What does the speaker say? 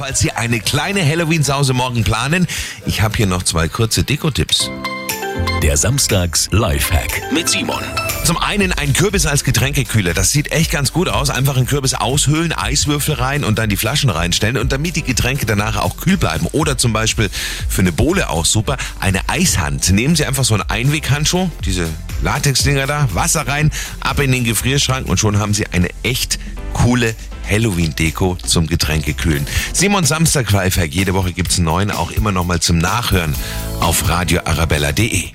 falls Sie eine kleine Halloween-Sause morgen planen. Ich habe hier noch zwei kurze Deko-Tipps. Der Samstags Lifehack mit Simon. Zum einen ein Kürbis als Getränkekühler. Das sieht echt ganz gut aus. Einfach einen Kürbis aushöhlen, Eiswürfel rein und dann die Flaschen reinstellen. Und damit die Getränke danach auch kühl bleiben. Oder zum Beispiel für eine Bohle auch super, eine Eishand. Nehmen Sie einfach so einen Einweghandschuh, diese Latexdinger da, Wasser rein, ab in den Gefrierschrank und schon haben Sie eine echt coole Halloween-Deko zum Getränkekühlen. Simon Samstag Lifehack. Jede Woche gibt's einen neuen, auch immer noch mal zum Nachhören auf radioarabella.de.